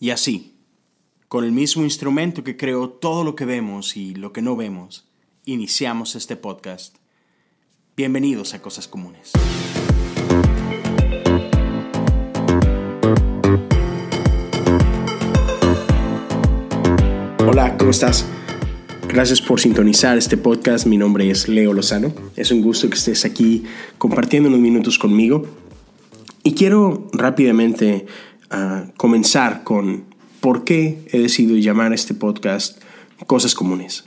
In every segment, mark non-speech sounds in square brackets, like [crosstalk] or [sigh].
Y así, con el mismo instrumento que creó todo lo que vemos y lo que no vemos, iniciamos este podcast. Bienvenidos a Cosas Comunes. Hola, ¿cómo estás? Gracias por sintonizar este podcast. Mi nombre es Leo Lozano. Es un gusto que estés aquí compartiendo unos minutos conmigo. Y quiero rápidamente a comenzar con por qué he decidido llamar este podcast Cosas Comunes.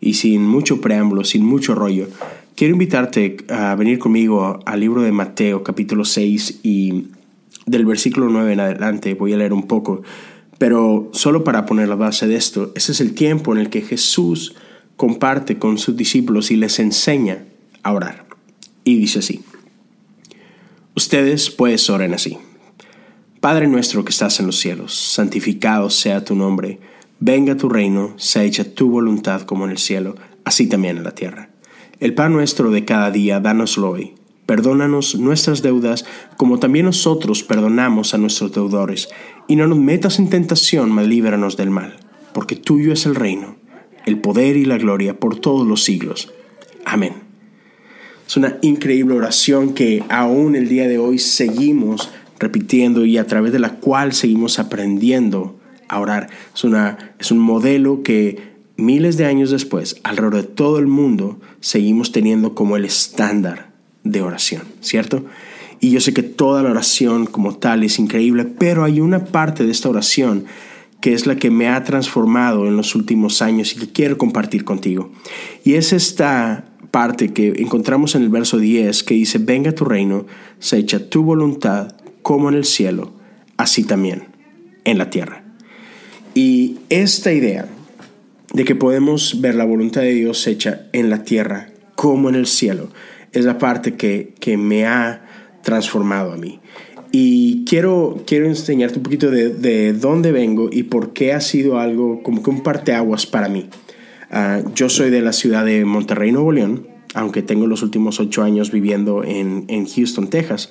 Y sin mucho preámbulo, sin mucho rollo, quiero invitarte a venir conmigo al libro de Mateo capítulo 6 y del versículo 9 en adelante voy a leer un poco. Pero solo para poner la base de esto, ese es el tiempo en el que Jesús comparte con sus discípulos y les enseña a orar. Y dice así, ustedes pues oren así. Padre nuestro que estás en los cielos, santificado sea tu nombre, venga tu reino, sea hecha tu voluntad como en el cielo, así también en la tierra. El pan nuestro de cada día, dánoslo hoy. Perdónanos nuestras deudas, como también nosotros perdonamos a nuestros deudores, y no nos metas en tentación, mas líbranos del mal, porque tuyo es el reino, el poder y la gloria por todos los siglos. Amén. Es una increíble oración que aún el día de hoy seguimos repitiendo y a través de la cual seguimos aprendiendo a orar. Es, una, es un modelo que miles de años después, alrededor de todo el mundo, seguimos teniendo como el estándar de oración, ¿cierto? Y yo sé que toda la oración como tal es increíble, pero hay una parte de esta oración que es la que me ha transformado en los últimos años y que quiero compartir contigo. Y es esta parte que encontramos en el verso 10 que dice, venga tu reino, se echa tu voluntad como en el cielo, así también en la tierra. Y esta idea de que podemos ver la voluntad de Dios hecha en la tierra como en el cielo es la parte que, me ha transformado a mí. Y quiero, quiero enseñarte un poquito de, dónde vengo y por qué ha sido algo como que un parteaguas para mí. Ah, yo soy de la ciudad de Monterrey, Nuevo León, aunque tengo los últimos ocho años viviendo en, en Houston, Texas.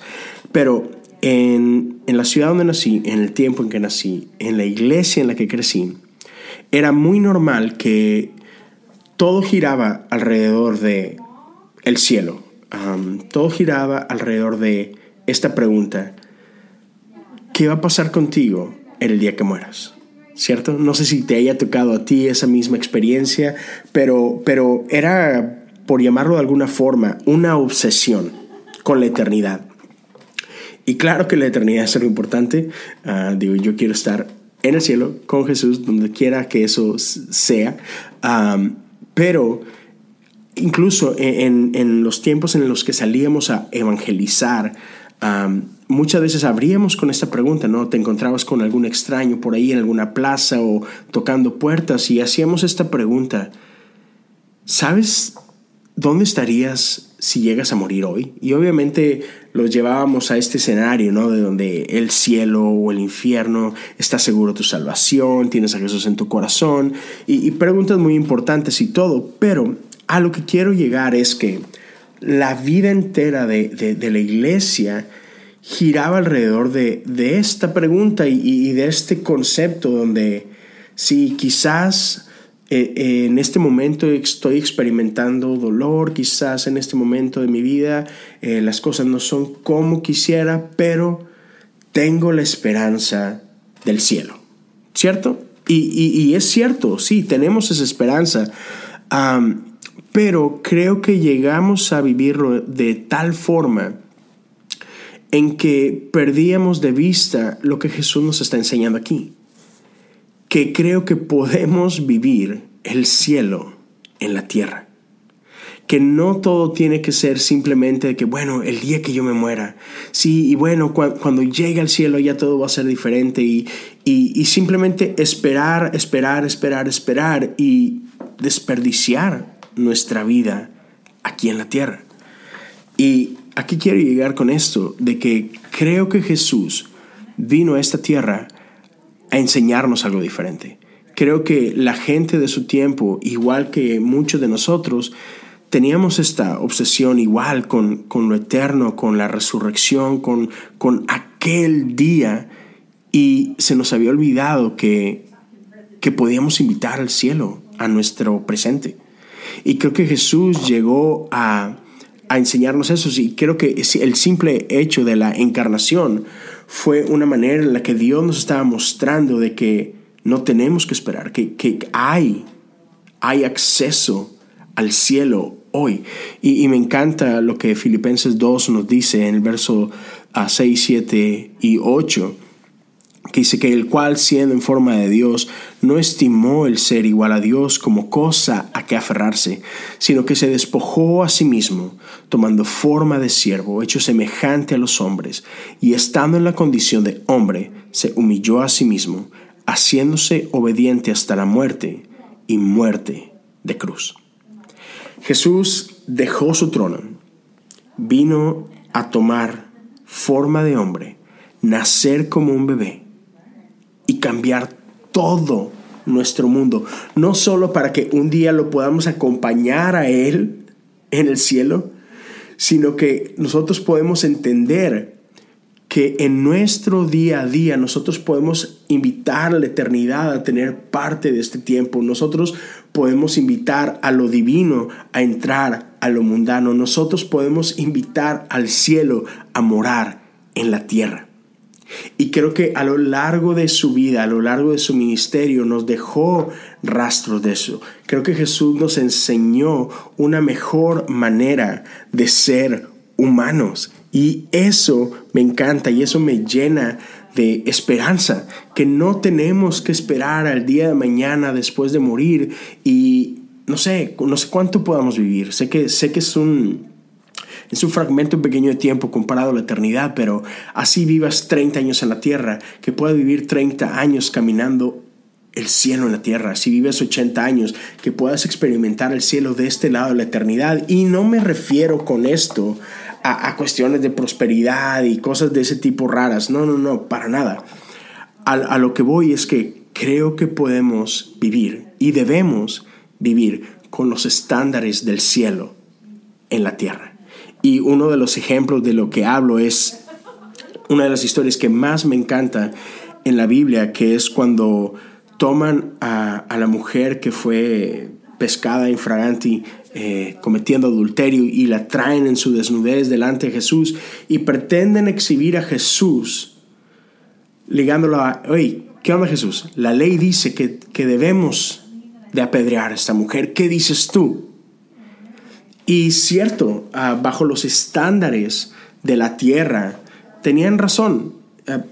Pero en, la ciudad donde nací, en el tiempo en que nací, en la iglesia en la que crecí, era muy normal que todo giraba alrededor de el cielo. todo giraba alrededor de esta pregunta, ¿qué va a pasar contigo el día que mueras? ¿Cierto? No sé si te haya tocado a ti esa misma experiencia, pero, pero era, por llamarlo de alguna forma, una obsesión con la eternidad. Y claro que la eternidad es algo importante. Ah, digo, yo quiero estar en el cielo con Jesús, donde quiera que eso sea. pero incluso en, los tiempos en los que salíamos a evangelizar, muchas veces abríamos con esta pregunta, ¿no? Te encontrabas con algún extraño por ahí en alguna plaza o tocando puertas y hacíamos esta pregunta. ¿Sabes dónde estarías si llegas a morir hoy. Y obviamente los llevábamos a este escenario, ¿no? De donde el cielo o el infierno está seguro tu salvación, tienes a Jesús en tu corazón y, preguntas muy importantes y todo. Pero a lo que quiero llegar es que la vida entera de, la iglesia giraba alrededor de, esta pregunta y de este concepto donde si quizás eh, en este momento estoy experimentando dolor, quizás en este momento de mi vida eh, las cosas no son como quisiera, pero tengo la esperanza del cielo, ¿cierto? Y, es cierto, sí, tenemos esa esperanza, pero creo que llegamos a vivirlo de tal forma en que perdíamos de vista lo que Jesús nos está enseñando aquí que creo que podemos vivir el cielo en la tierra. Que no todo tiene que ser simplemente de que, bueno, el día que yo me muera, sí, y bueno, cuando llegue al cielo ya todo va a ser diferente y, y simplemente esperar, esperar, esperar, esperar y desperdiciar nuestra vida aquí en la tierra. Y aquí quiero llegar con esto, de que creo que Jesús vino a esta tierra a enseñarnos algo diferente. Creo que la gente de su tiempo, igual que muchos de nosotros, teníamos esta obsesión igual con, con lo eterno, con la resurrección, con, con aquel día. Y se nos había olvidado que, que podíamos invitar al cielo, a nuestro presente. Y creo que Jesús llegó a, a enseñarnos eso. Y creo que el simple hecho de la encarnación fue una manera en la que Dios nos estaba mostrando de que no tenemos que esperar, que, que hay, hay acceso al cielo hoy. Y, y, me encanta lo que Filipenses 2 nos dice en el verso 6, 7 y 8 que dice que el cual siendo en forma de Dios no estimó el ser igual a Dios como cosa a que aferrarse, sino que se despojó a sí mismo, tomando forma de siervo, hecho semejante a los hombres, y estando en la condición de hombre, se humilló a sí mismo, haciéndose obediente hasta la muerte y muerte de cruz. Jesús dejó su trono, vino a tomar forma de hombre, nacer como un bebé, y cambiar todo nuestro mundo, no solo para que un día lo podamos acompañar a Él en el cielo, sino que nosotros podemos entender que en nuestro día a día nosotros podemos invitar a la eternidad a tener parte de este tiempo. Nosotros podemos invitar a lo divino a entrar a lo mundano. Nosotros podemos invitar al cielo a morar en la tierra. Y creo que a lo largo de su vida, a lo largo de su ministerio, nos dejó rastros de eso. Creo que Jesús nos enseñó una mejor manera de ser humanos. Y eso me encanta y eso me llena de esperanza, que no tenemos que esperar al día de mañana después de morir y no sé, no sé cuánto podamos vivir. Sé que, sé que es un, es un fragmento pequeño de tiempo comparado a la eternidad, pero así vivas 30 años en la tierra, que puedas vivir 30 años caminando el cielo en la tierra, si vives 80 años, que puedas experimentar el cielo de este lado de la eternidad. Y no me refiero con esto a, cuestiones de prosperidad y cosas de ese tipo raras, no, no, no, para nada. A, a lo que voy es que creo que podemos vivir y debemos vivir con los estándares del cielo en la tierra. Y uno de los ejemplos de lo que hablo es una de las historias que más me encanta en la Biblia, que es cuando toman a, la mujer que fue pescada infraganti eh, cometiendo adulterio y la traen en su desnudez delante de Jesús y pretenden exhibir a Jesús ligándolo a, oye, ¿qué onda Jesús? La ley dice que, que debemos de apedrear a esta mujer, ¿qué dices tú? Y cierto, ah, bajo los estándares de la tierra, tenían razón. Ah,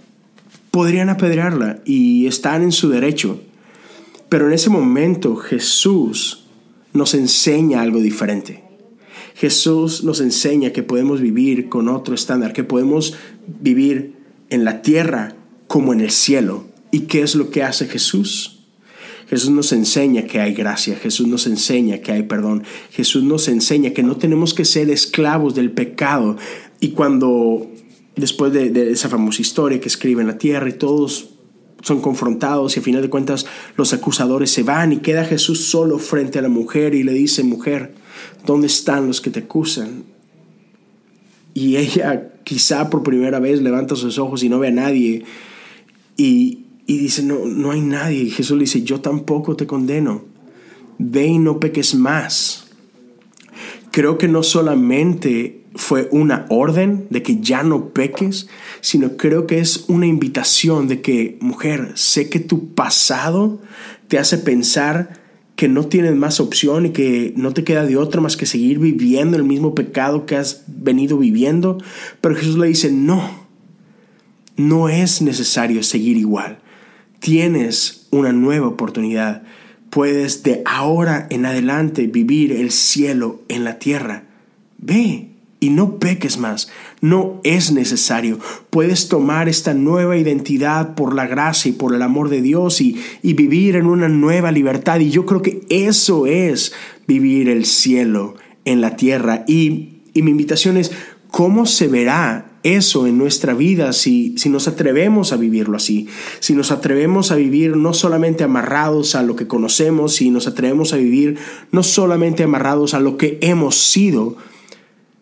podrían apedrearla y están en su derecho. Pero en ese momento Jesús nos enseña algo diferente. Jesús nos enseña que podemos vivir con otro estándar, que podemos vivir en la tierra como en el cielo. ¿Y qué es lo que hace Jesús? Jesús nos enseña que hay gracia, Jesús nos enseña que hay perdón, Jesús nos enseña que no tenemos que ser esclavos del pecado. Y cuando, después de, esa famosa historia que escribe en la tierra y todos son confrontados y a final de cuentas los acusadores se van y queda Jesús solo frente a la mujer y le dice, mujer, ¿dónde están los que te acusan? Y ella quizá por primera vez levanta sus ojos y no ve a nadie y, y dice, no, no hay nadie. Y Jesús le dice, yo tampoco te condeno. Ve y no peques más. Creo que no solamente fue una orden de que ya no peques, sino creo que es una invitación de que, mujer, sé que tu pasado te hace pensar que no tienes más opción y que no te queda de otra más que seguir viviendo el mismo pecado que has venido viviendo. Pero Jesús le dice, no, no es necesario seguir igual tienes una nueva oportunidad. Puedes de ahora en adelante vivir el cielo en la tierra. Ve y no peques más. No es necesario. Puedes tomar esta nueva identidad por la gracia y por el amor de Dios y, vivir en una nueva libertad. Y yo creo que eso es vivir el cielo en la tierra. Y, y mi invitación es, ¿cómo se verá eso en nuestra vida si, si nos atrevemos a vivirlo así, si nos atrevemos a vivir no solamente amarrados a lo que conocemos, si nos atrevemos a vivir no solamente amarrados a lo que hemos sido,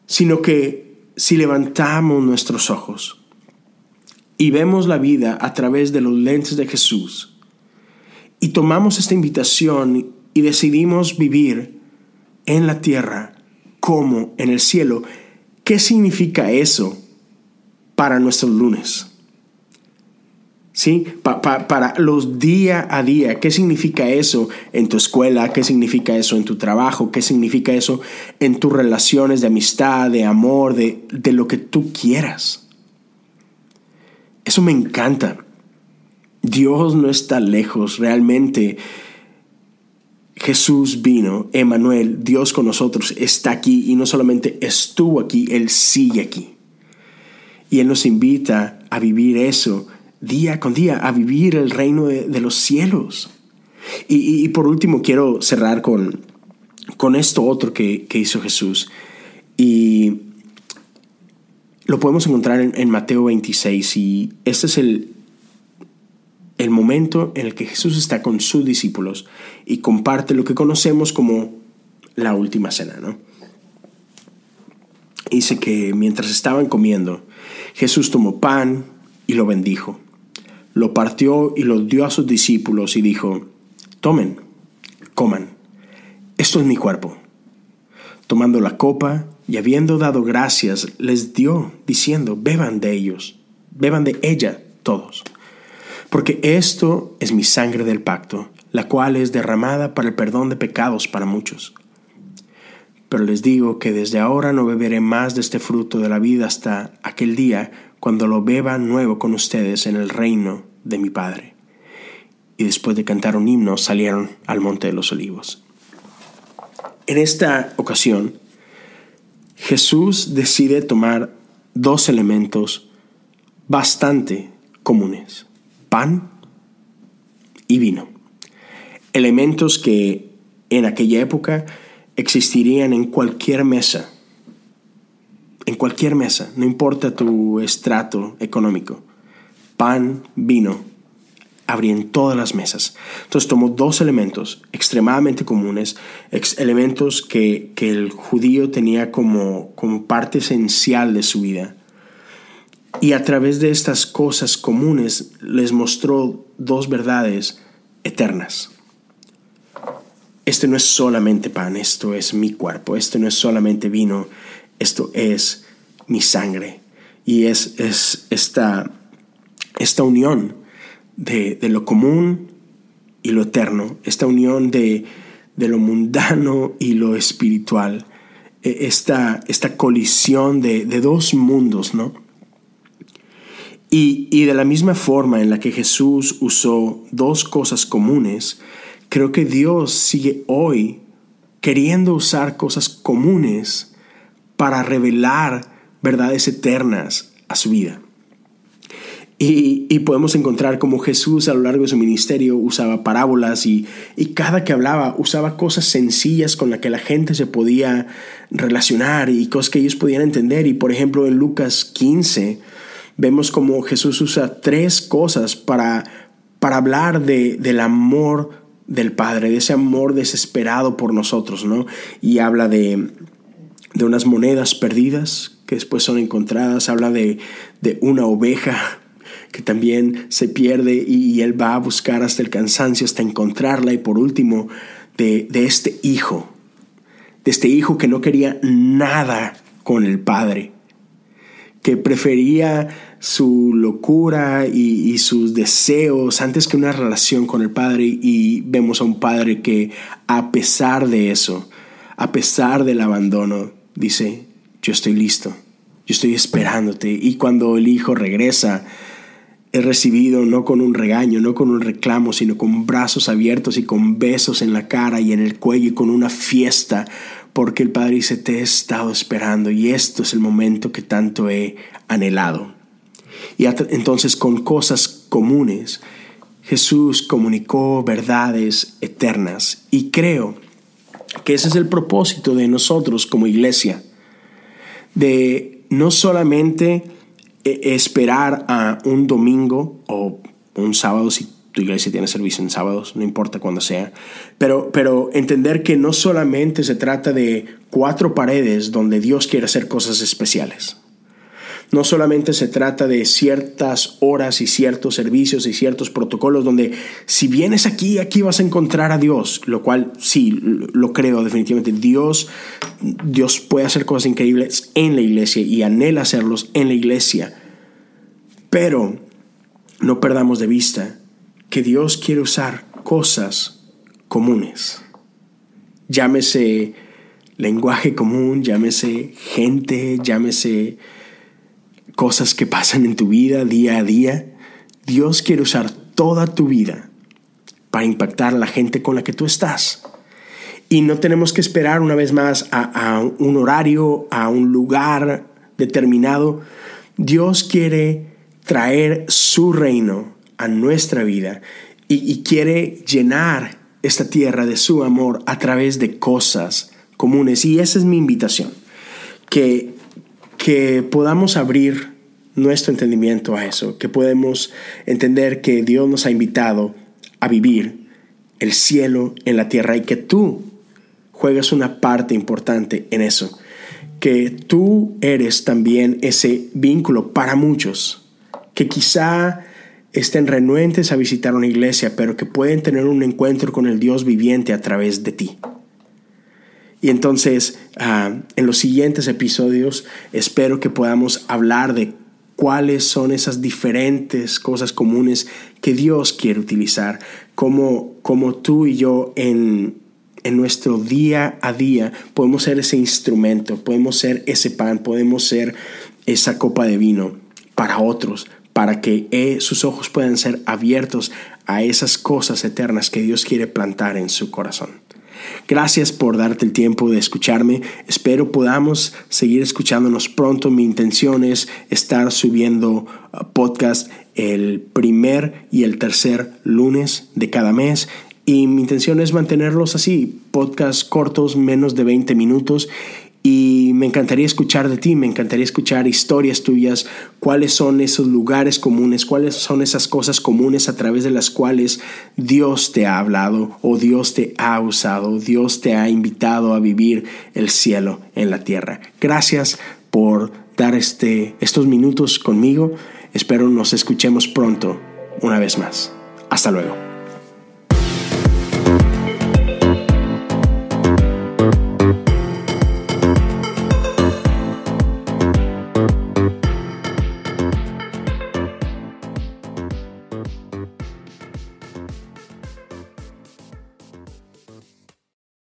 sino que si levantamos nuestros ojos y vemos la vida a través de los lentes de Jesús y tomamos esta invitación y decidimos vivir en la tierra como en el cielo, ¿qué significa eso para nuestros lunes? ¿Sí? para los día a día. ¿Qué significa eso en tu escuela? ¿Qué significa eso en tu trabajo? ¿Qué significa eso en tus relaciones de amistad, de amor, de, de lo que tú quieras? Eso me encanta. Dios no está lejos, realmente. Jesús vino, Emanuel, Dios con nosotros, está aquí y no solamente estuvo aquí, Él sigue aquí. Y Él nos invita a vivir eso día con día, a vivir el reino de, los cielos. Y, por último, quiero cerrar con, con esto otro que, hizo Jesús. Y lo podemos encontrar en, Mateo 26. Y este es el, el momento en el que Jesús está con sus discípulos y comparte lo que conocemos como la última cena, ¿no? Dice que mientras estaban comiendo, Jesús tomó pan y lo bendijo lo partió y lo dio a sus discípulos y dijo, tomen, coman, esto es mi cuerpo. Tomando la copa y habiendo dado gracias, les dio, diciendo, beban de ellos, beban de ella todos, porque esto es mi sangre del pacto, la cual es derramada para el perdón de pecados para muchos. Pero les digo que desde ahora no beberé más de este fruto de la vida hasta aquel día cuando lo beba nuevo con ustedes en el reino de mi Padre. Y después de cantar un himno salieron al Monte de los Olivos. En esta ocasión, Jesús decide tomar dos elementos bastante comunes, pan y vino. Elementos que en aquella época existirían en cualquier mesa en cualquier mesa, no importa tu estrato económico. Pan, vino, en todas las mesas. Entonces tomó dos elementos extremadamente comunes, elementos que, el judío tenía como, como parte esencial de su vida. Y a través de estas cosas comunes les mostró dos verdades eternas. Este no es solamente pan, esto es mi cuerpo, esto no es solamente vino, esto es mi sangre. Y es, es esta, esta unión de, lo común y lo eterno, esta unión de, lo mundano y lo espiritual, e, esta, esta colisión de, dos mundos, ¿no? Y, y, de la misma forma en la que Jesús usó dos cosas comunes, creo que Dios sigue hoy queriendo usar cosas comunes para revelar verdades eternas a su vida. Y, podemos encontrar como Jesús a lo largo de su ministerio usaba parábolas y, y, cada que hablaba usaba cosas sencillas con las que la gente se podía relacionar y cosas que ellos podían entender. Y por ejemplo en Lucas 15 vemos como Jesús usa tres cosas para, para hablar de, del amor del Padre, de ese amor desesperado por nosotros, ¿no? Y habla de, de unas monedas perdidas que después son encontradas, habla de, una oveja [laughs] que también se pierde y, él va a buscar hasta el cansancio, hasta encontrarla y por último de, este hijo, de este hijo que no quería nada con el padre, que prefería su locura y, sus deseos antes que una relación con el Padre y vemos a un Padre que a pesar de eso, a pesar del abandono, dice, yo estoy listo, yo estoy esperándote. Y cuando el hijo regresa, es recibido no con un regaño, no con un reclamo, sino con brazos abiertos y con besos en la cara y en el cuello y con una fiesta, porque el Padre dice, te he estado esperando y esto es el momento que tanto he anhelado. Y entonces con cosas comunes, Jesús comunicó verdades eternas y creo que ese es el propósito de nosotros como iglesia, de no solamente eh, esperar a un domingo o un sábado, si tu iglesia tiene servicio en sábados, no importa cuándo sea, pero, pero entender que no solamente se trata de cuatro paredes donde Dios quiere hacer cosas especiales. No solamente se trata de ciertas horas y ciertos servicios y ciertos protocolos donde si vienes aquí, aquí vas a encontrar a Dios, lo cual sí, lo creo definitivamente. Dios, Dios puede hacer cosas increíbles en la iglesia y anhela hacerlos en la iglesia. Pero no perdamos de vista que Dios quiere usar cosas comunes. Llámese lenguaje común, llámese gente, llámese cosas que pasan en tu vida día a día. Dios quiere usar toda tu vida para impactar a la gente con la que tú estás. Y no tenemos que esperar una vez más a, un horario, a un lugar determinado. Dios quiere traer su reino a nuestra vida y, quiere llenar esta tierra de su amor a través de cosas comunes. Y esa es mi invitación, que que podamos abrir nuestro entendimiento a eso, que podemos entender que Dios nos ha invitado a vivir el cielo en la tierra y que tú juegas una parte importante en eso, que tú eres también ese vínculo para muchos, que quizá estén renuentes a visitar una iglesia, pero que pueden tener un encuentro con el Dios viviente a través de ti. Y entonces, ah, en los siguientes episodios, espero que podamos hablar de cuáles son esas diferentes cosas comunes que Dios quiere utilizar, como, como tú y yo en, en nuestro día a día podemos ser ese instrumento, podemos ser ese pan, podemos ser esa copa de vino para otros, para que eh, sus ojos puedan ser abiertos a esas cosas eternas que Dios quiere plantar en su corazón. Gracias por darte el tiempo de escucharme. Espero podamos seguir escuchándonos pronto. Mi intención es estar subiendo uh, podcast el primer y el tercer lunes de cada mes. Y mi intención es mantenerlos así, podcasts cortos, menos de 20 minutos y me encantaría escuchar de ti, me encantaría escuchar historias tuyas, cuáles son esos lugares comunes, cuáles son esas cosas comunes a través de las cuales Dios te ha hablado o Dios te ha usado, Dios te ha invitado a vivir el cielo en la tierra. Gracias por dar este, estos minutos conmigo. Espero nos escuchemos pronto una vez más. Hasta luego.